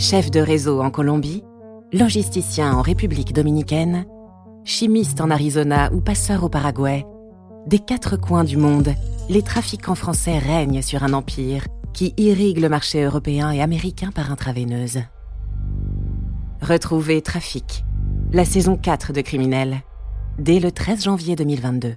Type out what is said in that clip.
Chef de réseau en Colombie, logisticien en République dominicaine, chimiste en Arizona ou passeur au Paraguay, des quatre coins du monde, les trafiquants français règnent sur un empire qui irrigue le marché européen et américain par intraveineuse. Retrouvez Trafic, la saison 4 de Criminels, dès le 13 janvier 2022.